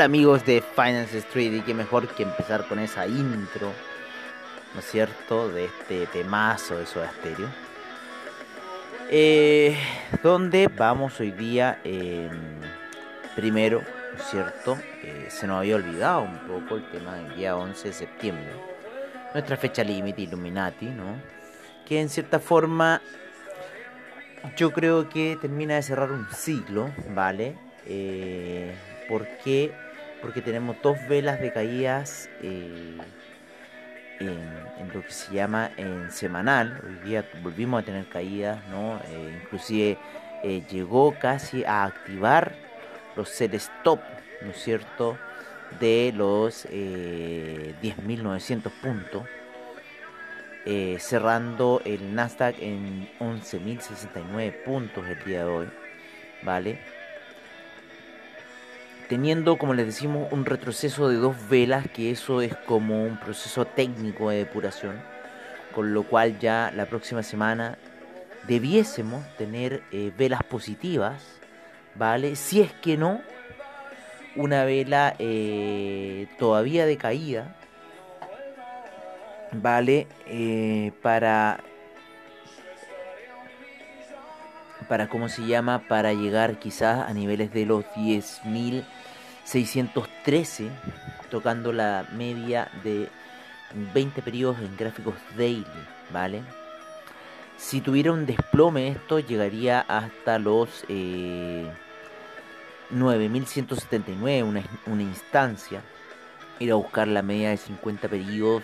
Hola amigos de Finance Street y qué mejor que empezar con esa intro, ¿no es cierto?, de este temazo de Soda Stereo. Eh, donde vamos hoy día, em, primero, ¿no es cierto?, eh, se nos había olvidado un poco el tema del día 11 de septiembre, nuestra fecha límite Illuminati, ¿no?, que en cierta forma yo creo que termina de cerrar un ciclo, ¿vale? Eh, ¿Por qué? Porque tenemos dos velas de caídas eh, en, lo que se llama en semanal. Hoy día volvimos a tener caídas, ¿no? Eh, inclusive eh, llegó casi a activar los sell stop, ¿no es cierto? De los 10.900 puntos. cerrando el Nasdaq en 11.069 puntos el día de hoy, ¿vale? Teniendo, como les decimos, un retroceso de dos velas, que eso es como un proceso técnico de depuración, con lo cual ya la próxima semana debiésemos tener eh, velas positivas, ¿vale? Si es que no, una vela eh, todavía de caída, ¿vale? Eh, para para cómo se llama para llegar quizás a niveles de los 10.000 613, tocando la media de 20 periodos en gráficos daily, ¿vale? Si tuviera un desplome esto llegaría hasta los 9.179, eh, una, instancia. Ir a buscar la media de 50 periodos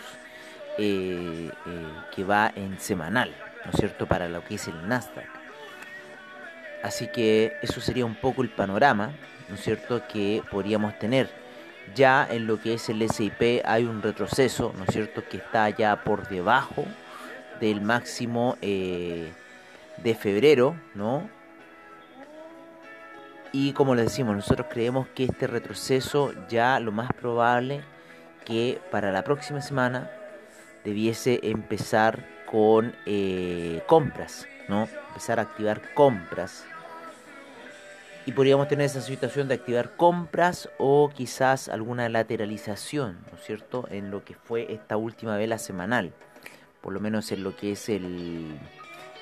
eh, eh, que va en semanal, ¿no es cierto? Para lo que es el Nasdaq. Así que eso sería un poco el panorama. ¿No es cierto?, que podríamos tener. Ya en lo que es el SIP hay un retroceso, ¿no es cierto?, que está ya por debajo del máximo eh, de febrero, ¿no? Y como les decimos, nosotros creemos que este retroceso ya lo más probable que para la próxima semana debiese empezar con eh, compras, ¿no? Empezar a activar compras y podríamos tener esa situación de activar compras o quizás alguna lateralización, ¿no es cierto?, en lo que fue esta última vela semanal, por lo menos en lo que es el,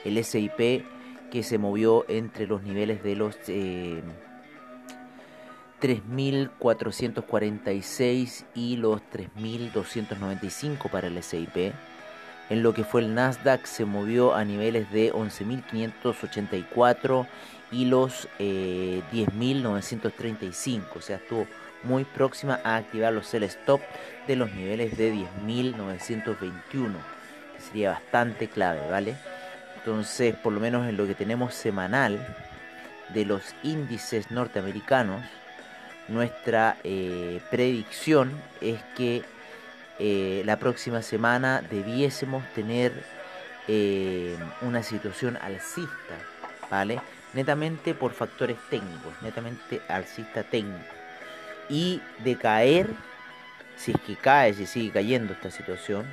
el SIP que se movió entre los niveles de los 3.446 eh, y los 3.295 para el SIP. En lo que fue el Nasdaq se movió a niveles de 11.584 y los 10.935, eh, o sea, estuvo muy próxima a activar los sell stop de los niveles de 10.921, que sería bastante clave, ¿vale? Entonces, por lo menos en lo que tenemos semanal de los índices norteamericanos, nuestra eh, predicción es que eh, la próxima semana debiésemos tener una situación alcista, ¿vale? Netamente por factores técnicos, netamente alcista técnico. Y de caer, si es que cae, si sigue cayendo esta situación,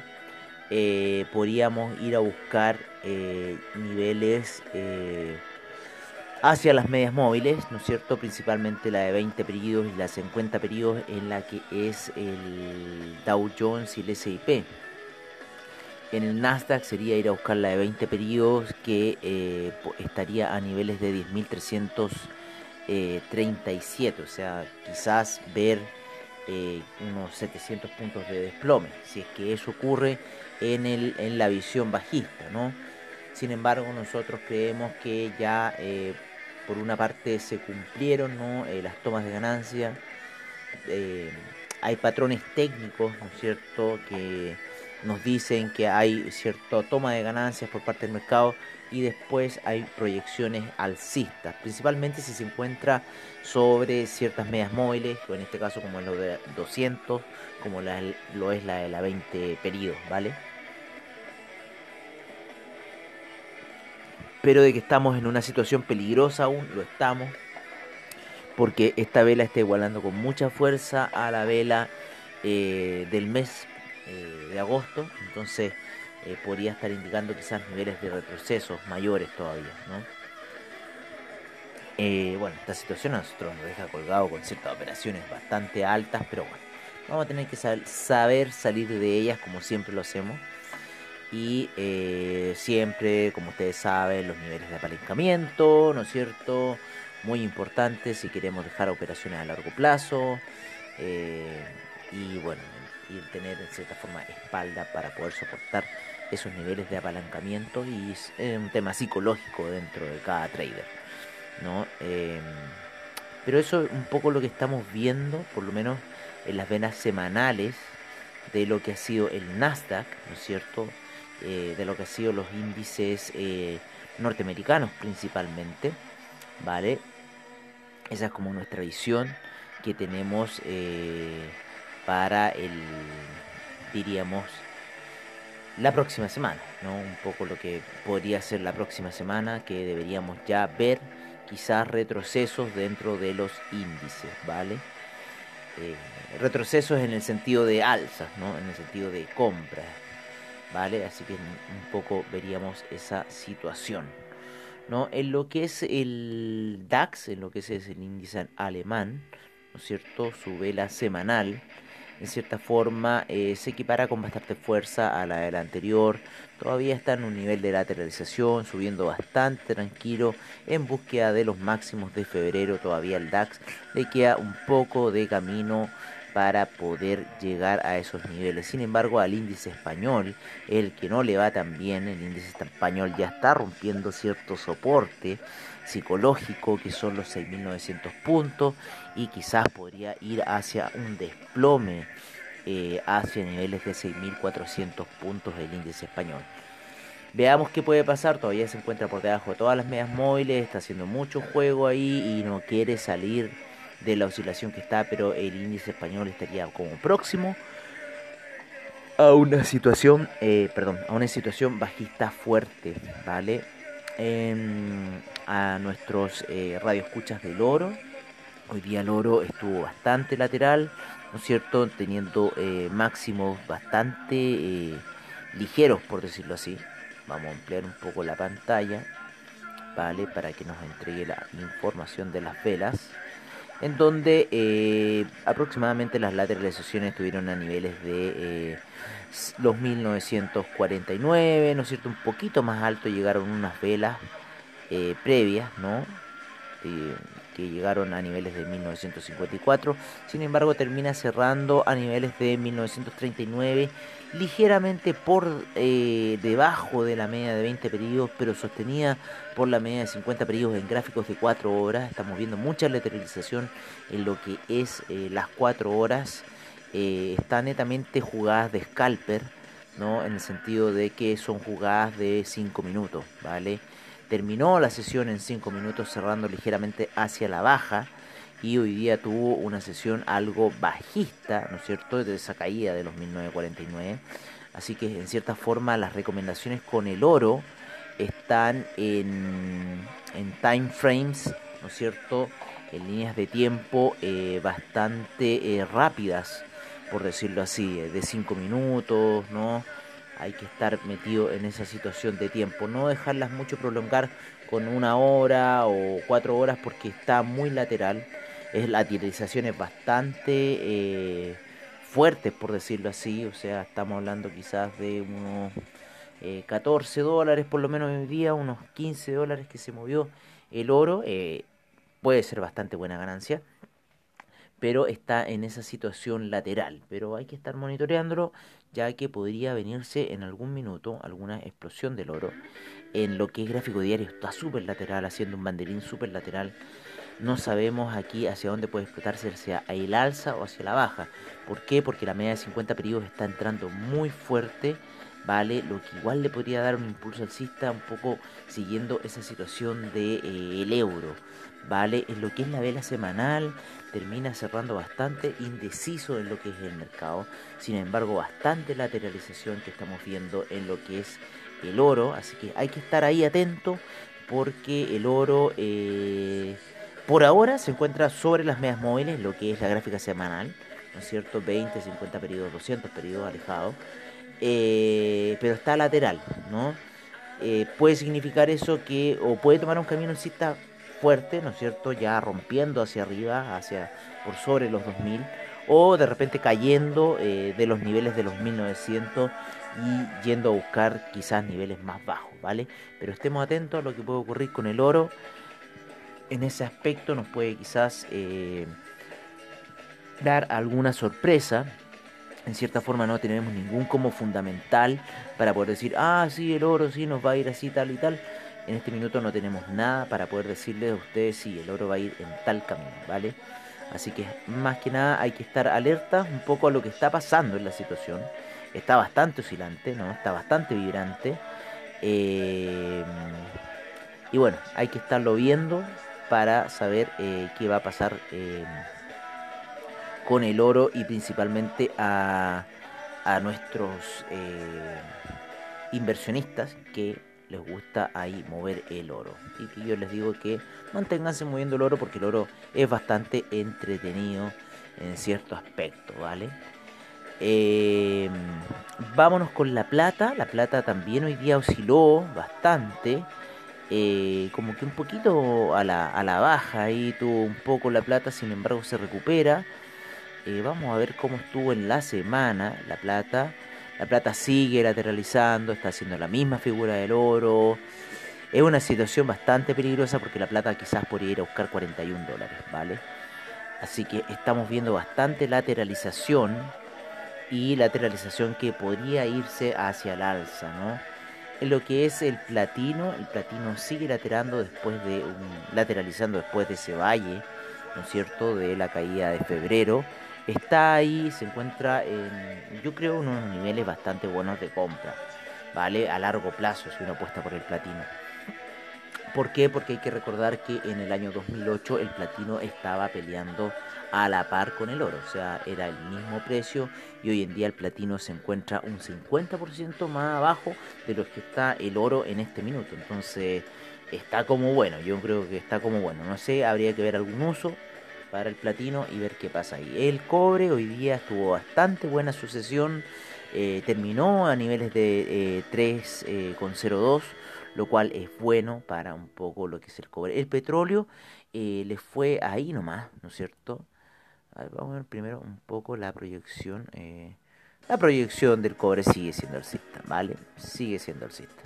eh, podríamos ir a buscar eh, niveles eh, hacia las medias móviles, ¿no es cierto? Principalmente la de 20 periodos y la de 50 periodos en la que es el Dow Jones y el SIP. En el Nasdaq sería ir a buscar la de 20 periodos que eh, estaría a niveles de 10.337. O sea, quizás ver eh, unos 700 puntos de desplome, si es que eso ocurre en, el, en la visión bajista, ¿no? Sin embargo, nosotros creemos que ya eh, por una parte se cumplieron ¿no? Eh, las tomas de ganancia, hay patrones técnicos, ¿no es cierto?, que nos dicen que hay cierta toma de ganancias por parte del mercado y después hay proyecciones alcistas, principalmente si se encuentra sobre ciertas medias móviles, o en este caso como lo de 200, como lo es la de la 20 periodos, ¿vale? Pero de que estamos en una situación peligrosa aún, lo estamos, porque esta vela está igualando con mucha fuerza a la vela eh, del mes eh, de agosto, entonces eh, podría estar indicando quizás niveles de retrocesos mayores todavía, ¿no? Eh, bueno, esta situación a nosotros nos deja colgado con ciertas operaciones bastante altas, pero bueno, vamos a tener que saber salir de ellas como siempre lo hacemos. Y siempre, como ustedes saben, los niveles de apalancamiento, ¿no es cierto? Muy importantes si queremos dejar operaciones a largo plazo. y bueno, y tener en cierta forma espalda para poder soportar esos niveles de apalancamiento y es un tema psicológico dentro de cada trader. ¿no? Em, pero eso es un poco lo que estamos viendo, por lo menos en las venas semanales de lo que ha sido el Nasdaq, ¿no es cierto? Eh, de lo que ha sido los índices eh, norteamericanos principalmente, ¿vale? Esa es como nuestra visión que tenemos eh, para el, diríamos, la próxima semana, ¿no? Un poco lo que podría ser la próxima semana, que deberíamos ya ver quizás retrocesos dentro de los índices, ¿vale? Eh, retrocesos en el sentido de alzas, ¿no? En el sentido de compras, ¿vale? Así que un poco veríamos esa situación, ¿no? En lo que es el DAX, en lo que es el índice alemán, ¿no es cierto? Su vela semanal, en cierta forma eh, se equipara con bastante fuerza a la del anterior. Todavía está en un nivel de lateralización, subiendo bastante tranquilo en búsqueda de los máximos de febrero. Todavía el DAX le queda un poco de camino para poder llegar a esos niveles. Sin embargo, al índice español, el que no le va tan bien, el índice español ya está rompiendo cierto soporte psicológico que son los 6.900 puntos y quizás podría ir hacia un desplome eh, hacia niveles de 6.400 puntos del índice español. Veamos qué puede pasar, todavía se encuentra por debajo de todas las medias móviles, está haciendo mucho juego ahí y no quiere salir de la oscilación que está, pero el índice español estaría como próximo a una situación, eh, perdón, a una situación bajista fuerte, ¿vale? A nuestros eh, radioescuchas del oro. Hoy día el oro estuvo bastante lateral, ¿no es cierto? Teniendo eh, máximos bastante eh, ligeros, por decirlo así. Vamos a ampliar un poco la pantalla, ¿vale? Para que nos entregue la información de las velas. En donde eh, aproximadamente las lateralizaciones estuvieron a niveles de los 1949, ¿no es cierto? Un poquito más alto llegaron unas velas eh, previas, ¿no? Eh, que llegaron a niveles de 1954, sin embargo termina cerrando a niveles de 1939, ligeramente por eh, debajo de la media de 20 periodos, pero sostenida por la media de 50 periodos en gráficos de 4 horas. Estamos viendo mucha lateralización en lo que es las 4 horas eh, está netamente jugadas de scalper, ¿no? En el sentido de que son jugadas de 5 minutos, ¿vale? Terminó la sesión en 5 minutos cerrando ligeramente hacia la baja y hoy día tuvo una sesión algo bajista, ¿no es cierto?, de esa caída de los 1949. Así que en cierta forma las recomendaciones con el oro están en, en time frames, ¿no es cierto?, en líneas de tiempo eh, bastante eh, rápidas por decirlo así, eh, de 5 minutos, ¿no? Hay que estar metido en esa situación de tiempo, no dejarlas mucho prolongar con una hora o cuatro horas porque está muy lateral. Es, la lateralización es bastante eh, fuerte, por decirlo así, o sea, estamos hablando quizás de unos 14 eh, dólares por lo menos hoy día, unos 15 dólares que se movió el oro, puede ser bastante buena ganancia pero está en esa situación lateral. Pero hay que estar monitoreándolo ya que podría venirse en algún minuto alguna explosión del oro. En lo que es gráfico diario está súper lateral, haciendo un banderín súper lateral. No sabemos aquí hacia dónde puede explotarse, hacia el alza o hacia la baja. ¿Por qué? Porque la media de 50 periodos está entrando muy fuerte ¿vale? Lo que igual le podría dar un impulso alcista un poco siguiendo esa situación del de, eh, euro, ¿vale? En lo que es la vela semanal termina cerrando bastante indeciso en lo que es el mercado, sin embargo bastante lateralización que estamos viendo en lo que es el oro, así que hay que estar ahí atento porque el oro eh, por ahora se encuentra sobre las medias móviles, lo que es la gráfica semanal, ¿no es cierto? 20, 50 periodos, 200 periodos alejados. Eh, pero está lateral, ¿no? Eh, puede significar eso que, o puede tomar un camino alcista fuerte, ¿no es cierto? Ya rompiendo hacia arriba, hacia por sobre los 2000, o de repente cayendo eh, de los niveles de los 1900 y yendo a buscar quizás niveles más bajos, ¿vale? Pero estemos atentos a lo que puede ocurrir con el oro. En ese aspecto nos puede quizás dar alguna sorpresa en cierta forma no tenemos ningún como fundamental para poder decir, ah, sí, el oro sí nos va a ir así, tal y tal. En este minuto no tenemos nada para poder decirles a ustedes si el oro va a ir en tal camino, ¿vale? Así que más que nada hay que estar alerta un poco a lo que está pasando en la situación. Está bastante oscilante, ¿no? Está bastante vibrante. Eh, y bueno, hay que estarlo viendo para saber eh, qué va a pasar. Eh, con el oro y principalmente a, nuestros eh, inversionistas que les gusta ahí mover el oro. Y que yo les digo que manténganse moviendo el oro porque el oro es bastante entretenido en cierto aspecto, ¿vale? Em, vámonos con la plata. La plata también hoy día osciló bastante. Eh, como que un poquito a la, a la baja ahí tuvo un poco la plata, sin embargo se recupera. Eh, vamos a ver cómo estuvo en la semana la plata. La plata sigue lateralizando, está haciendo la misma figura del oro. Es una situación bastante peligrosa porque la plata quizás podría ir a buscar 41 dólares, ¿vale? Así que estamos viendo bastante lateralización y lateralización que podría irse hacia el alza, ¿no? En lo que es el platino, el platino sigue laterando después de un, lateralizando después de ese valle, ¿no es cierto?, de la caída de febrero está ahí, se encuentra en, yo creo, unos niveles bastante buenos de compra, ¿vale? A largo plazo, si uno apuesta por el platino. ¿Por qué? Porque hay que recordar que en el año 2008 el platino estaba peleando a la par con el oro, o sea, era el mismo precio y hoy en día el platino se encuentra un 50% más abajo de lo que está el oro en este minuto. Entonces, está como bueno, yo creo que está como bueno. No sé, habría que ver algún uso, para el platino y ver qué pasa ahí. El cobre hoy día estuvo bastante buena sucesión, eh, terminó a niveles de 3,02, eh, eh, lo cual es bueno para un poco lo que es el cobre. El petróleo le fue ahí nomás, ¿no es cierto? vamos a ver primero un poco la proyección. la proyección del cobre sigue siendo alcista, ¿vale? Sigue siendo alcista.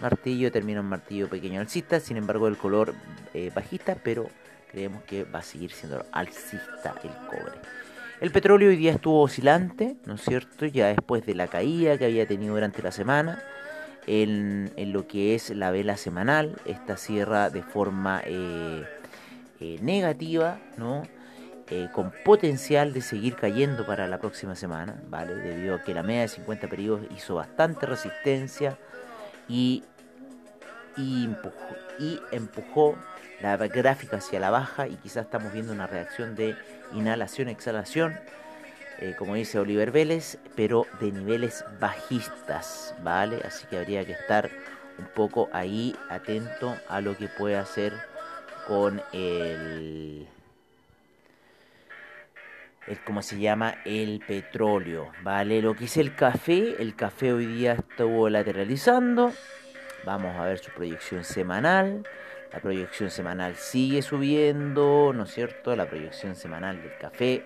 Martillo termina un martillo pequeño alcista, sin embargo el color bajista, pero creemos que va a seguir siendo alcista el cobre. El petróleo hoy día estuvo oscilante, ¿no es cierto? Ya después de la caída que había tenido durante la semana, en, lo que es la vela semanal, esta cierra de forma eh, eh, negativa, ¿no? Eh, con potencial de seguir cayendo para la próxima semana, ¿vale? Debido a que la media de 50 periodos hizo bastante resistencia y, y, empujó, y empujó la gráfica hacia la baja y quizás estamos viendo una reacción de inhalación-exhalación, eh, como dice Oliver Vélez, pero de niveles bajistas, ¿vale? Así que habría que estar un poco ahí atento a lo que puede hacer con el, el ¿cómo se llama? El petróleo, ¿vale? Lo que es el café, el café hoy día estuvo lateralizando, vamos a ver su proyección semanal. La proyección semanal sigue subiendo, ¿no es cierto? La proyección semanal del café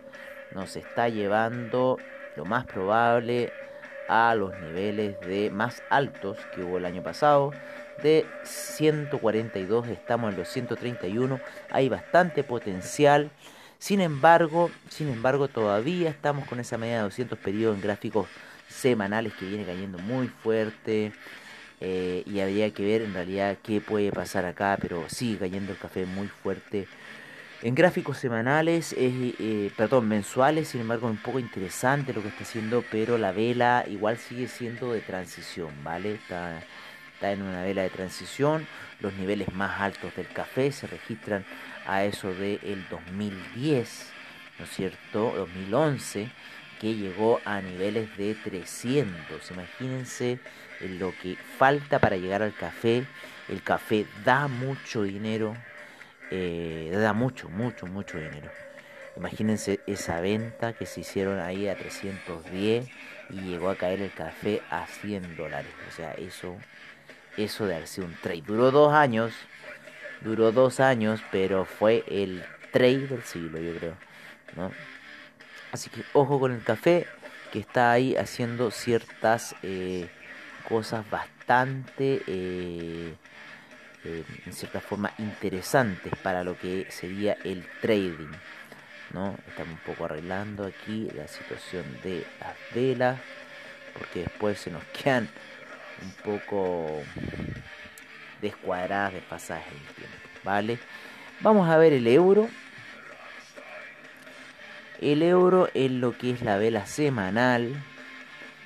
nos está llevando lo más probable a los niveles de más altos que hubo el año pasado. De 142 estamos en los 131. Hay bastante potencial Sin embargo, sin embargo, todavía estamos con esa media de 200 periodos en gráficos semanales que viene cayendo muy fuerte. Eh, y habría que ver en realidad qué puede pasar acá, pero sigue cayendo el café muy fuerte. En gráficos semanales, eh, perdón, mensuales, sin embargo, un poco interesante lo que está haciendo, pero la vela igual sigue siendo de transición, ¿vale? Está, está en una vela de transición. Los niveles más altos del café se registran a eso del el 2010, ¿no es cierto? 2011, que llegó a niveles de 300. Imagínense lo que falta para llegar al café. El café da mucho dinero, eh, da mucho, mucho, mucho dinero. Imagínense esa venta que se hicieron ahí a 310 y llegó a caer el café a 100 dólares. O sea, eso, eso de sido un trade. Duró dos años, duró dos años, pero fue el trade del siglo, yo creo. Así que ojo con el café, que está ahí haciendo ciertas eh, cosas bastante, eh, eh, en cierta forma, interesantes para lo que sería el trading. ¿no? Estamos un poco arreglando aquí la situación de las velas, porque después se nos quedan un poco descuadradas, desfasadas en el tiempo, ¿vale? Vamos a ver el euro. El euro en lo que es la vela semanal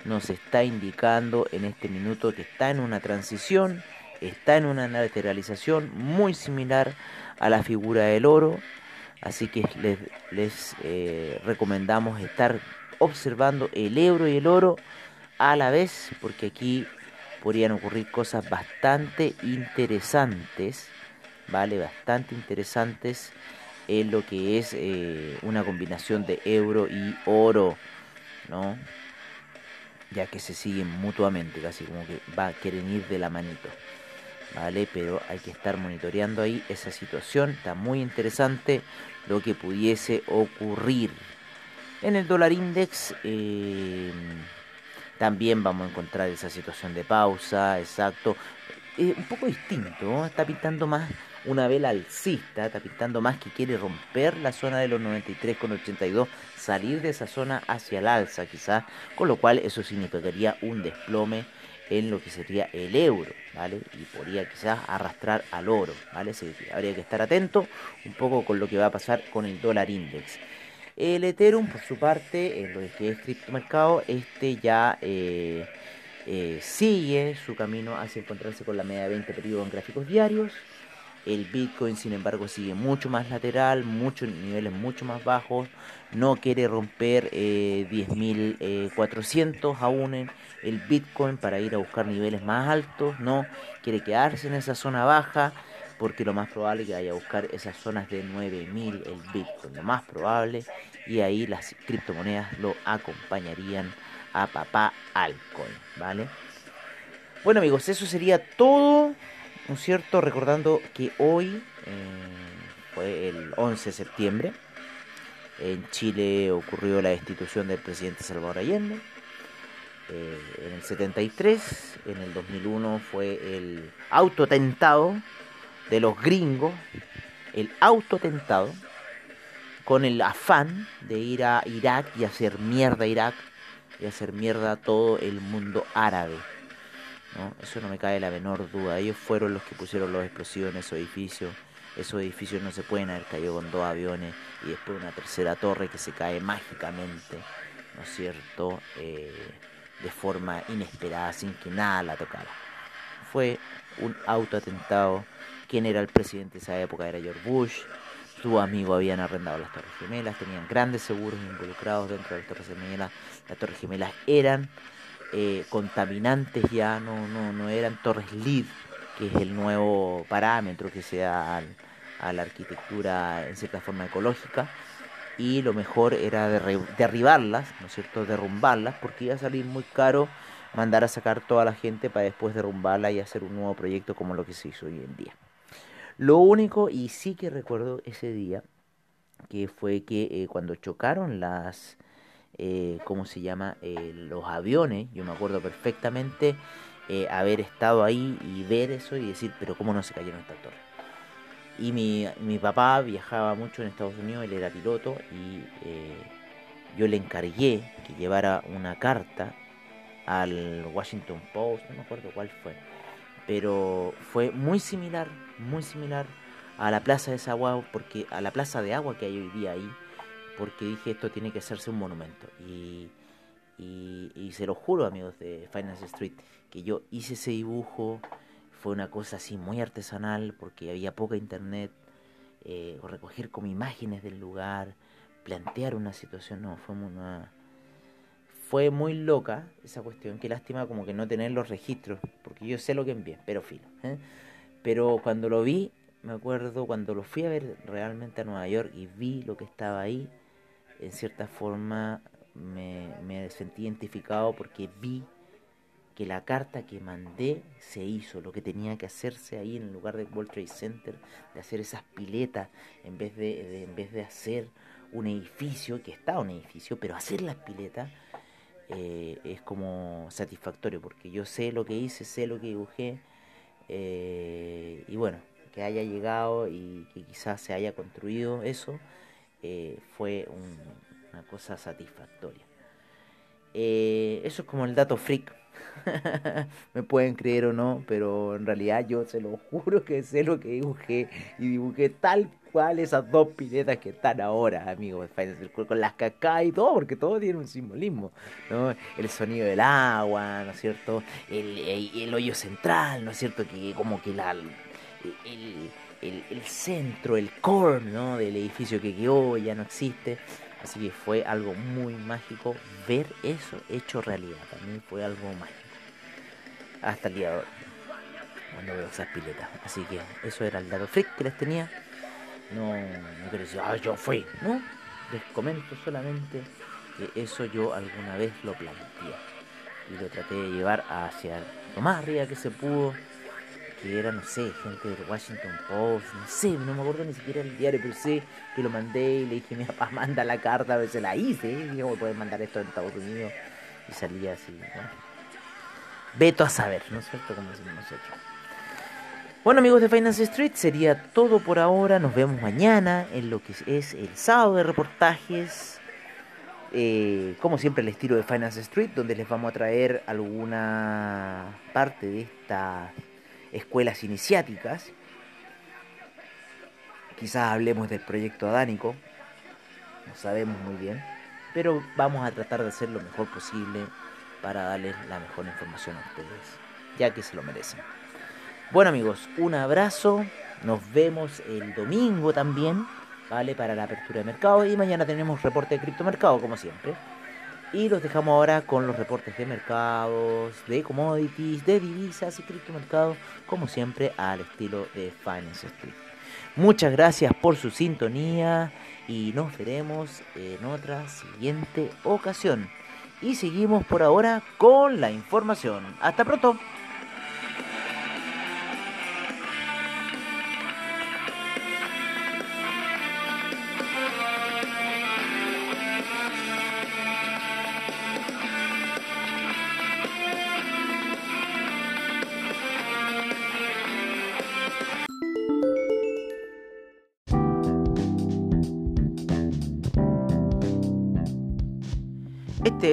nos está indicando en este minuto que está en una transición, está en una lateralización muy similar a la figura del oro, así que les, eh, recomendamos estar observando el euro y el oro a la vez, porque aquí podrían ocurrir cosas bastante interesantes, ¿vale? Bastante interesantes en lo que es eh, una combinación de euro y oro, ¿no? Ya que se siguen mutuamente, casi como que va, quieren ir de la manito, ¿vale? Pero hay que estar monitoreando ahí esa situación, está muy interesante lo que pudiese ocurrir. En el dólar index, eh, también vamos a encontrar esa situación de pausa, exacto. un poco distinto, está pintando más una vela alcista, está pintando más que quiere romper la zona de los 93,82, salir de esa zona hacia el alza quizás, con lo cual eso significaría un desplome en lo que sería el euro, ¿vale? Y podría quizás arrastrar al oro, ¿vale? habría que estar atento un poco con lo que va a pasar con el dólar index. El Ethereum, por su parte, en lo que es criptomercado, este ya eh, eh, sigue su camino hacia encontrarse con la media de 20 periodos en gráficos diarios. El Bitcoin, sin embargo, sigue mucho más lateral, muchos niveles mucho más bajos. No quiere romper eh, 10.400 aún en el Bitcoin para ir a buscar niveles más altos. No quiere quedarse en esa zona baja porque lo más probable es que vaya a buscar esas zonas de 9000 el Bitcoin, lo más probable, y ahí las criptomonedas lo acompañarían a papá altcoin, ¿vale? Bueno amigos, eso sería todo, ¿no es cierto? Recordando que hoy eh, fue el 11 de septiembre, en Chile ocurrió la destitución del presidente Salvador Allende. Eh, en el 73, en el 2001 fue el autotentado de los gringos, el autotentado, con el afán de ir a Irak y hacer mierda a Irak y hacer mierda a todo el mundo árabe. ¿No? Eso no me cae la menor duda. Ellos fueron los que pusieron los explosivos en esos edificios. Esos edificios no se pueden haber caído con dos aviones y después una tercera torre que se cae mágicamente, ¿no es cierto? Eh, de forma inesperada, sin que nada la tocara. Fue un autoatentado quién era el presidente de esa época era George Bush, su amigo habían arrendado las Torres Gemelas, tenían grandes seguros involucrados dentro de las Torres Gemelas, las Torres Gemelas eran eh, contaminantes ya, no, no, no eran torres LEED, que es el nuevo parámetro que se da a la arquitectura en cierta forma ecológica, y lo mejor era derribarlas, ¿no es cierto?, derrumbarlas, porque iba a salir muy caro mandar a sacar toda la gente para después derrumbarla y hacer un nuevo proyecto como lo que se hizo hoy en día. Lo único, y sí que recuerdo ese día, que fue que eh, cuando chocaron las, eh, ¿cómo se llama? Eh, los aviones, yo me acuerdo perfectamente haber estado ahí y ver eso y decir, pero ¿cómo no se cayeron estas torres? y mi, mi, papá viajaba mucho en Estados Unidos, él era piloto y eh, yo le encargué que llevara una carta al Washington Post, no me acuerdo cuál fue, pero fue muy similar, muy similar a la plaza de agua porque a la plaza de agua que hay hoy día ahí, porque dije esto tiene que hacerse un monumento y, se lo juro amigos de Finance Street que yo hice ese dibujo fue una cosa así muy artesanal porque había poca internet eh, recoger como imágenes del lugar plantear una situación no fue una fue muy loca esa cuestión qué lástima como que no tener los registros porque yo sé lo que envié pero filo ¿eh? pero cuando lo vi me acuerdo cuando lo fui a ver realmente a Nueva York y vi lo que estaba ahí, en cierta forma me, me sentí identificado porque vi que la carta que mandé se hizo, lo que tenía que hacerse ahí en el lugar del World Trade Center, de hacer esas piletas, en vez de, en vez de hacer un edificio, que está un edificio, pero hacer las piletas eh, es como satisfactorio, porque yo sé lo que hice, sé lo que dibujé, eh, y bueno, que haya llegado y que quizás se haya construido eso, eh, fue una cosa satisfactoria. Eh, eso es como el dato freak. Me pueden creer o no, pero en realidad yo se lo juro que sé lo que dibujé y dibujé tal cual esas dos piletas que están ahora, amigos, con las cacas y todo, porque todo tiene un simbolismo, ¿no? El sonido del agua, ¿no es cierto? El, el hoyo central, ¿no es cierto? Que como que la, centro, el core ¿no? del edificio que quedó, ya no existe. Así que fue algo muy mágico ver eso hecho realidad. También fue algo mágico. Hasta el día de hoy. Cuando veo esas piletas. Así que eso era el dato freak que les tenía. No, no quiero decir, ah, yo fui. No, les comento solamente que eso yo alguna vez lo planteé. Y lo traté de llevar hacia lo más arriba que se pudo que era, no sé, gente del Washington Post, no sé, no me acuerdo ni siquiera el diario, pero sé que lo mandé y le dije, mi papá manda la carta, a veces la hice, y digo, puedes mandar esto en Estados Unidos, y salía así, ¿no? Veto a saber, ¿no es cierto? Como decimos nosotros. Bueno amigos de Finance Street, sería todo por ahora, nos vemos mañana en lo que es el sábado de reportajes. Eh, como siempre el estilo de Finance Street, donde les vamos a traer alguna parte de esta escuelas iniciáticas. Quizás hablemos del proyecto adánico, no sabemos muy bien, pero vamos a tratar de hacer lo mejor posible para darles la mejor información a ustedes, ya que se lo merecen. Bueno amigos, un abrazo, nos vemos el domingo también, ¿vale? Para la apertura de mercado y mañana tenemos reporte de criptomercado como siempre. Y los dejamos ahora con los reportes de mercados, de commodities, de divisas y criptomercados, como siempre al estilo de Finance Street. Muchas gracias por su sintonía y nos veremos en otra siguiente ocasión. Y seguimos por ahora con la información. Hasta pronto.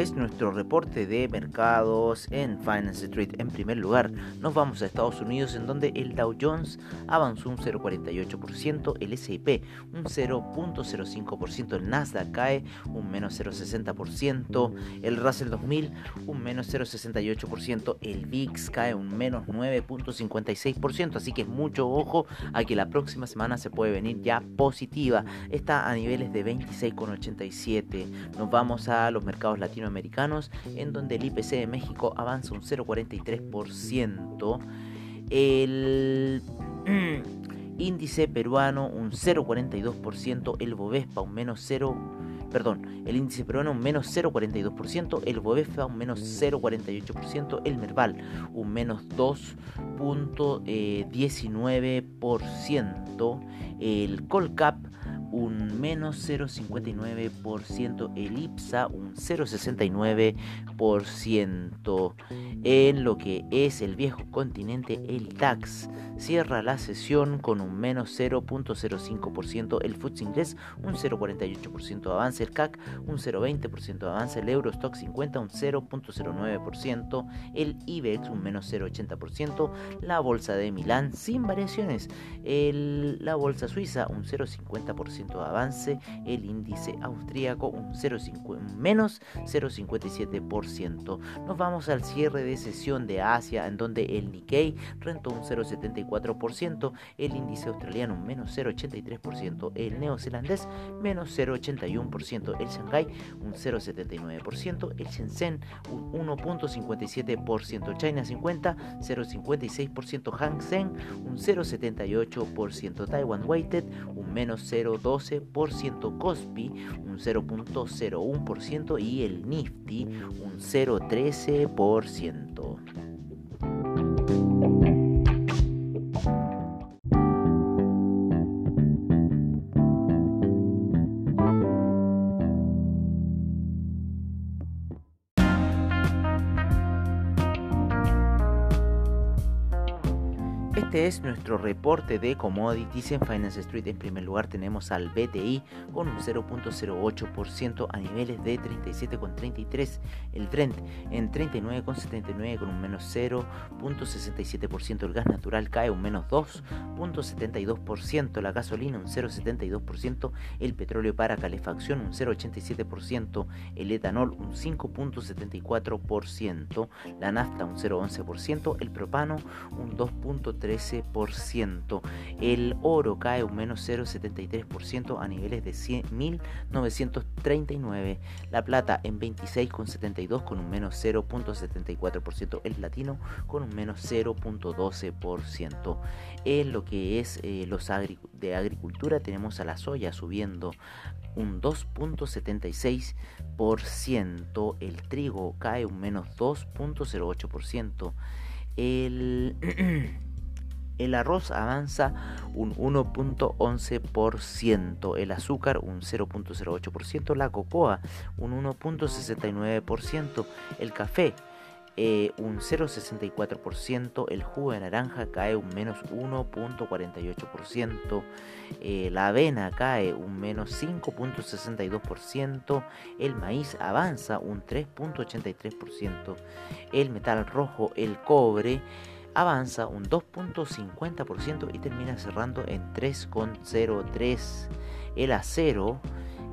Este es nuestro reporte de mercados en Finance Street. En primer lugar, nos vamos a Estados Unidos en donde el Dow Jones avanzó un 0,48%, el S&P un 0,05%, el Nasdaq cae un menos 0,60%, el Russell 2000 un menos 0,68%, el VIX cae un menos 9,56%, así que mucho ojo a que la próxima semana se puede venir ya positiva. Está a niveles de 26,87. Nos vamos a los mercados latinoamericanos, en donde el IPC de México avanza un 0,43%, el índice peruano un 0,42%, el Bovespa un menos 0, perdón, el índice peruano un menos 0,42%, el Bovespa un menos 0,48%, el Merval un menos 2,19%, el Colcap un menos 0,59%, el IPSA un 0,69%. En lo que es el viejo continente, el DAX cierra la sesión con un menos 0.05%, el FTSE inglés un 0.48% de avance, el CAC un 0.20% de avance, el Eurostock 50 un 0.09%, el IBEX un menos 0.80%, la bolsa de Milán sin variaciones, el, la bolsa suiza un 0.50% de avance, el índice austríaco un, 0, menos 0.57%. Nos vamos al cierre de sesión de Asia en donde el Nikkei rentó un 0.74%, el índice australiano un menos 0.83%, el neozelandés menos 0.81%, el Shanghai un 0.79%, el Shenzhen un 1.57%, China 50 0.56%, Hang Seng un 0.78%, Taiwan Weighted un menos 0.12%, Kospi un 0.01% y el Nifty un 0.13%. Este es nuestro reporte de commodities en Finance Street. En primer lugar tenemos al BTI con un 0.08% a niveles de 37,33. El Trend en 39,79 con un menos 0.67%. El gas natural cae un menos 2.72%. La gasolina un 0.72%. El petróleo para calefacción un 0.87%. El etanol un 5.74%. La nafta un 0.11%. El propano un 2.3%. 13%. El oro cae un menos 0,73% a niveles de 1.939. La plata en 26,72 con un menos 0.74%. El platino con un menos 0.12%. En lo que es eh, los de agricultura tenemos a la soya subiendo un 2.76%, el trigo cae un menos 2.08%, el El arroz avanza un 1.11%, el azúcar un 0.08%, la cocoa un 1.69%, el café eh, un 0,64%, el jugo de naranja cae un menos 1.48%, eh, la avena cae un menos 5.62%, el maíz avanza un 3.83%, el metal rojo, el cobre, avanza un 2.50% y termina cerrando en 3.03. El acero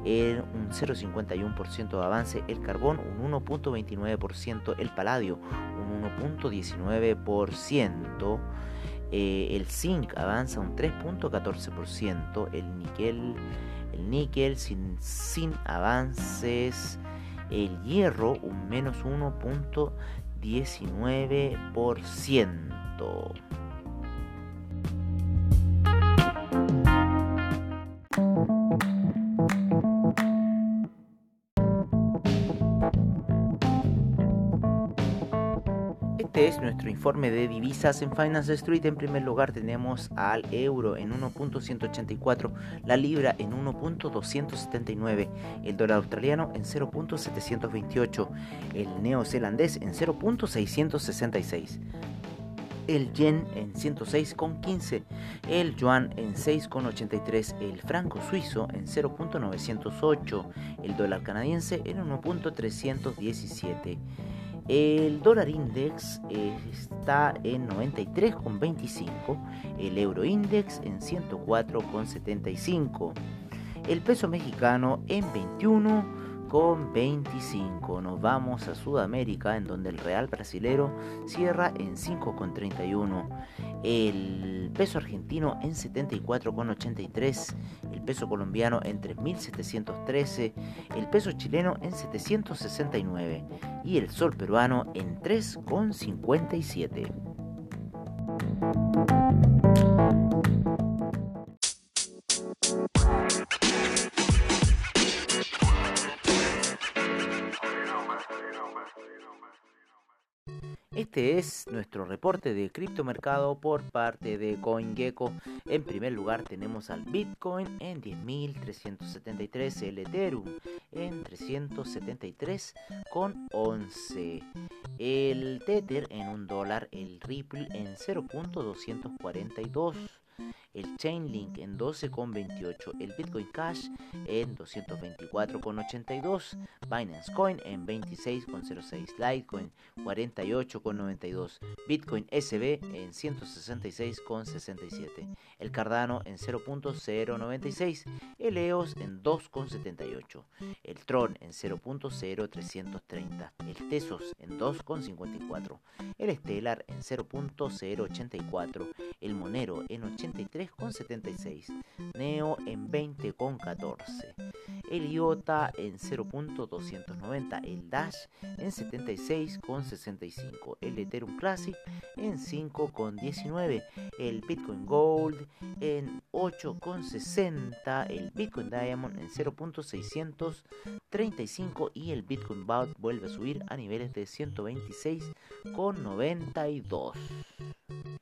en un 0.51% de avance, el carbón un 1.29%, el paladio un 1.19%, eh, el zinc avanza un 3.14%, el níquel, el níquel sin, sin avances, el hierro un menos 1.19%. 19%. Informe de divisas en Finance Street. En primer lugar tenemos al euro en 1.184, la libra en 1.279, el dólar australiano en 0.728, el neozelandés en 0.666 el yen en 106,15, el yuan en 6,83, el franco suizo en 0.908, el dólar canadiense en 1.317. El dólar index está en 93,25, el euro index en 104,75, el peso mexicano en 21 con 25. Nos vamos a Sudamérica en donde el real brasilero cierra en 5,31. El peso argentino en 74,83. El peso colombiano en 3.713. El peso chileno en 769. Y el sol peruano en 3,57. Este es nuestro reporte de criptomercado por parte de CoinGecko. En primer lugar tenemos al Bitcoin en 10.373, el Ethereum en 373,11, el Tether en un dólar, el Ripple en 0.242 el Chainlink en 12,28, el Bitcoin Cash en 224,82, Binance Coin en 26,06, Litecoin 48,92, Bitcoin SB en 166,67, el Cardano en 0.096, el EOS en 2,78, el Tron en 0.0330, el Tesos en 2,54, el Stellar en 0.084, el Monero en 83,76, Neo en 20,14, el IOTA en 0.290, el Dash en 76,65, el Ethereum Classic en 5,19, el Bitcoin Gold en 8,60, el Bitcoin Diamond en 0.635 y el Bitcoin Vault vuelve a subir a niveles de 126,92.